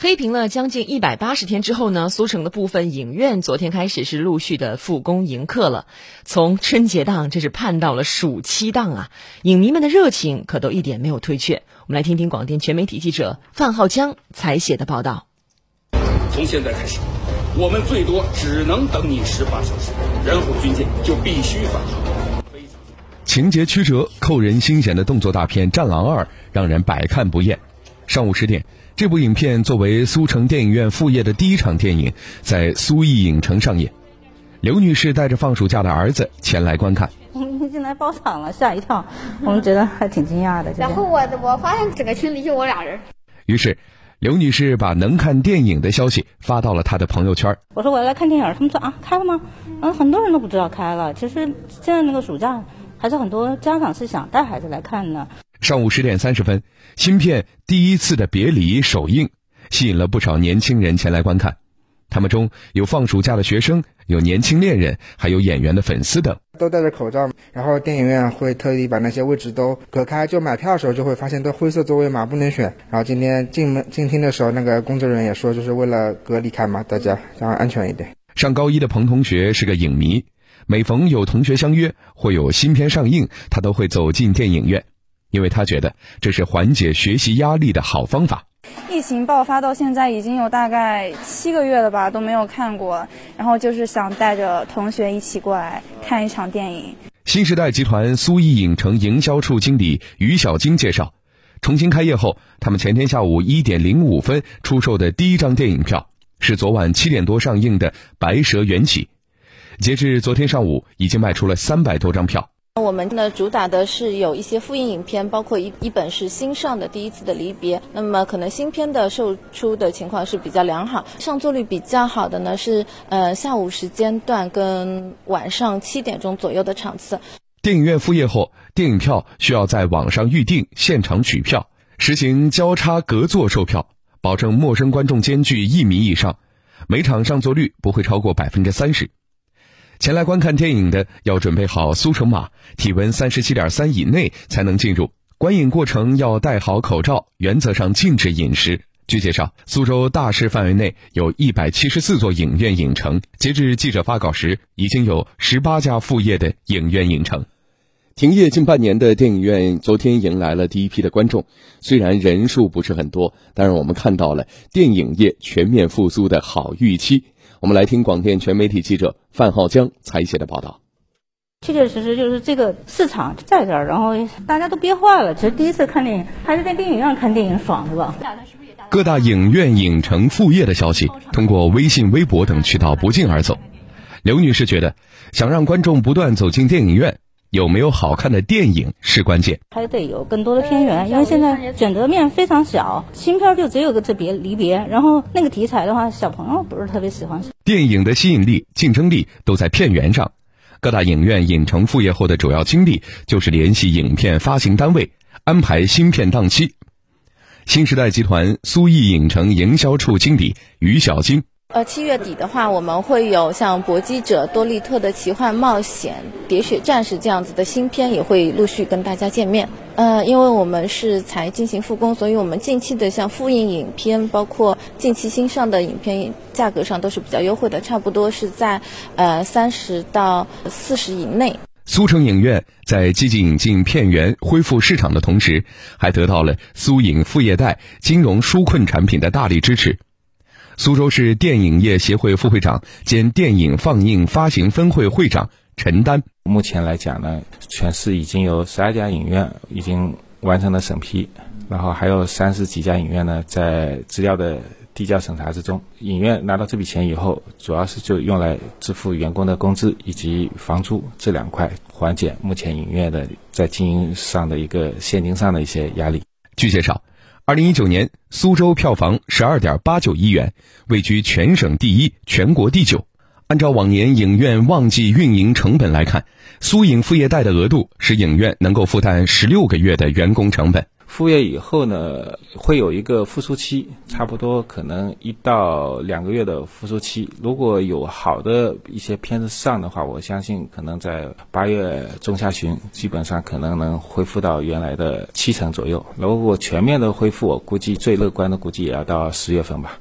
黑屏了将近一百八十天之后呢，苏城的部分影院昨天开始是陆续的复工迎客了。从春节档，这是盼到了暑期档啊，影迷们的热情可都一点没有退却。我们来听听广电全媒体记者范浩江采写的报道。从现在开始，我们最多只能等你十八小时，然后军舰就必须返航。情节曲折、扣人心弦的动作大片《战狼二》让人百看不厌。上午十点。这部影片作为苏城电影院副业的第一场电影，在苏艺影城上演。刘女士带着放暑假的儿子前来观看。我们进来包场了，吓一跳，我们觉得还挺惊讶的。然后我我发现整个群里就我俩人。于是，刘女士把能看电影的消息发到了她的朋友圈。我说我要来看电影，他们说啊开了吗？嗯，很多人都不知道开了。其实现在那个暑假，还是很多家长是想带孩子来看的。上午十点三十分，新片《第一次的别离》首映，吸引了不少年轻人前来观看。他们中有放暑假的学生，有年轻恋人，还有演员的粉丝等。都戴着口罩，然后电影院会特意把那些位置都隔开。就买票的时候就会发现都灰色座位嘛，不能选。然后今天进门进厅的时候，那个工作人员也说，就是为了隔离开嘛，大家让安全一点。上高一的彭同学是个影迷，每逢有同学相约或有新片上映，他都会走进电影院。因为他觉得这是缓解学习压力的好方法。疫情爆发到现在已经有大概七个月了吧，都没有看过。然后就是想带着同学一起过来看一场电影。新时代集团苏艺影城营销处经理于小晶介绍，重新开业后，他们前天下午一点零五分出售的第一张电影票是昨晚七点多上映的《白蛇缘起》，截至昨天上午，已经卖出了三百多张票。我们呢主打的是有一些复印影片，包括一一本是新上的《第一次的离别》，那么可能新片的售出的情况是比较良好，上座率比较好的呢是呃下午时间段跟晚上七点钟左右的场次。电影院复业后，电影票需要在网上预订，现场取票，实行交叉隔座售票，保证陌生观众间距一米以上，每场上座率不会超过百分之三十。前来观看电影的要准备好苏城码，体温三十七点三以内才能进入。观影过程要戴好口罩，原则上禁止饮食。据介绍，苏州大市范围内有一百七十四座影院影城，截至记者发稿时，已经有十八家复业的影院影城。停业近半年的电影院昨天迎来了第一批的观众，虽然人数不是很多，但是我们看到了电影业全面复苏的好预期。我们来听广电全媒体记者范浩江采写的报道。确确实实就是这个市场在这儿，然后大家都憋坏了。其实第一次看电影，还是在电影院看电影爽，是吧？各大影院影城复业的消息，通过微信、微博等渠道不胫而走。刘女士觉得，想让观众不断走进电影院。有没有好看的电影是关键，还得有更多的片源，因为现在选择面非常小，新片就只有个这别离别，然后那个题材的话，小朋友不是特别喜欢。电影的吸引力、竞争力都在片源上，各大影院影城复业后的主要精力就是联系影片发行单位，安排新片档期。新时代集团苏艺影城营销处经理于小晶。呃，七月底的话，我们会有像《搏击者》《多利特的奇幻冒险》《喋血战士》这样子的新片，也会陆续跟大家见面。呃，因为我们是才进行复工，所以我们近期的像复印影片，包括近期新上的影片，价格上都是比较优惠的，差不多是在呃三十到四十以内。苏城影院在积极引进片源、恢复市场的同时，还得到了苏影副业贷金融纾困产品的大力支持。苏州市电影业协会副会长兼电影放映发行分会会长陈丹，目前来讲呢，全市已经有十二家影院已经完成了审批，然后还有三十几家影院呢在资料的递交审查之中。影院拿到这笔钱以后，主要是就用来支付员工的工资以及房租这两块，缓解目前影院的在经营上的一个现金上的一些压力。据介绍。二零一九年，苏州票房十二点八九亿元，位居全省第一、全国第九。按照往年影院旺季运营成本来看，苏影副业贷的额度使影院能够负担十六个月的员工成本。复业以后呢，会有一个复苏期，差不多可能一到两个月的复苏期。如果有好的一些片子上的话，我相信可能在八月中下旬，基本上可能能恢复到原来的七成左右。如果全面的恢复，我估计最乐观的估计也要到十月份吧。